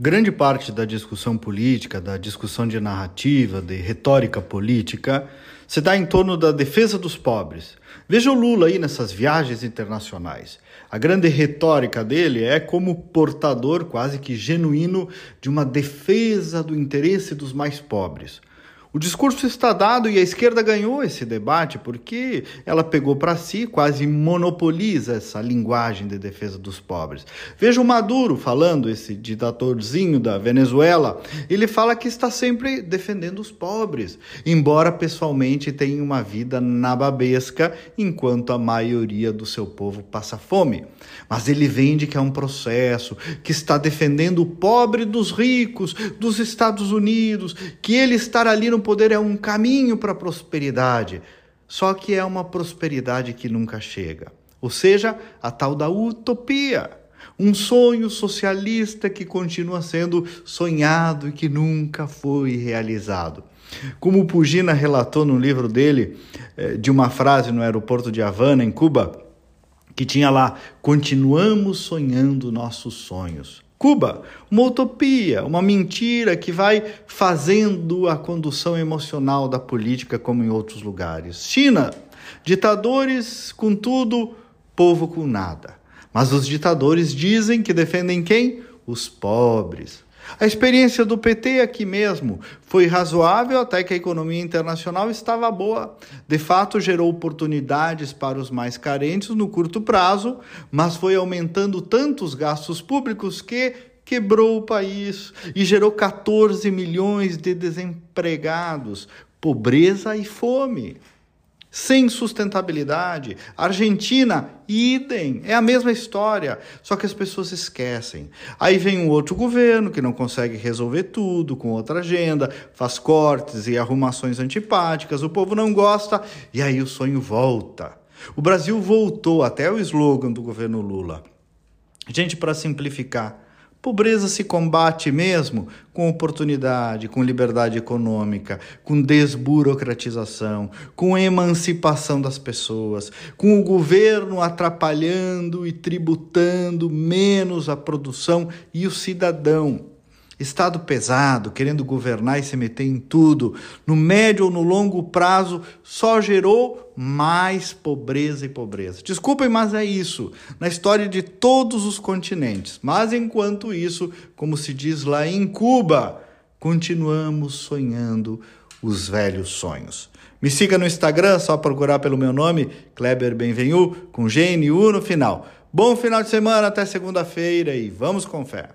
Grande parte da discussão política, da discussão de narrativa, de retórica política, se dá em torno da defesa dos pobres. Veja o Lula aí nessas viagens internacionais. A grande retórica dele é como portador quase que genuíno de uma defesa do interesse dos mais pobres. O discurso está dado e a esquerda ganhou esse debate porque ela pegou para si, quase monopoliza essa linguagem de defesa dos pobres. Veja o Maduro falando, esse ditadorzinho da Venezuela, ele fala que está sempre defendendo os pobres, embora pessoalmente tenha uma vida nababesca, enquanto a maioria do seu povo passa fome. Mas ele vende que é um processo, que está defendendo o pobre dos ricos, dos Estados Unidos, que ele estar ali no no poder é um caminho para a prosperidade, só que é uma prosperidade que nunca chega. Ou seja, a tal da utopia. Um sonho socialista que continua sendo sonhado e que nunca foi realizado. Como Pugina relatou no livro dele, eh, de uma frase no aeroporto de Havana, em Cuba, que tinha lá: Continuamos sonhando nossos sonhos. Cuba, uma utopia, uma mentira que vai fazendo a condução emocional da política como em outros lugares. China, ditadores com tudo, povo com nada. Mas os ditadores dizem que defendem quem? Os pobres. A experiência do PT aqui mesmo foi razoável até que a economia internacional estava boa. De fato, gerou oportunidades para os mais carentes no curto prazo, mas foi aumentando tanto os gastos públicos que quebrou o país e gerou 14 milhões de desempregados, pobreza e fome sem sustentabilidade. Argentina, idem, é a mesma história, só que as pessoas esquecem. Aí vem um outro governo que não consegue resolver tudo com outra agenda, faz cortes e arrumações antipáticas, o povo não gosta e aí o sonho volta. O Brasil voltou até o slogan do governo Lula. Gente, para simplificar, Pobreza se combate mesmo com oportunidade, com liberdade econômica, com desburocratização, com emancipação das pessoas, com o governo atrapalhando e tributando menos a produção e o cidadão. Estado pesado, querendo governar e se meter em tudo, no médio ou no longo prazo, só gerou mais pobreza e pobreza. Desculpem, mas é isso, na história de todos os continentes. Mas enquanto isso, como se diz lá em Cuba, continuamos sonhando os velhos sonhos. Me siga no Instagram, só procurar pelo meu nome, Kleber Benvenu, com GNU no final. Bom final de semana, até segunda-feira e vamos com fé.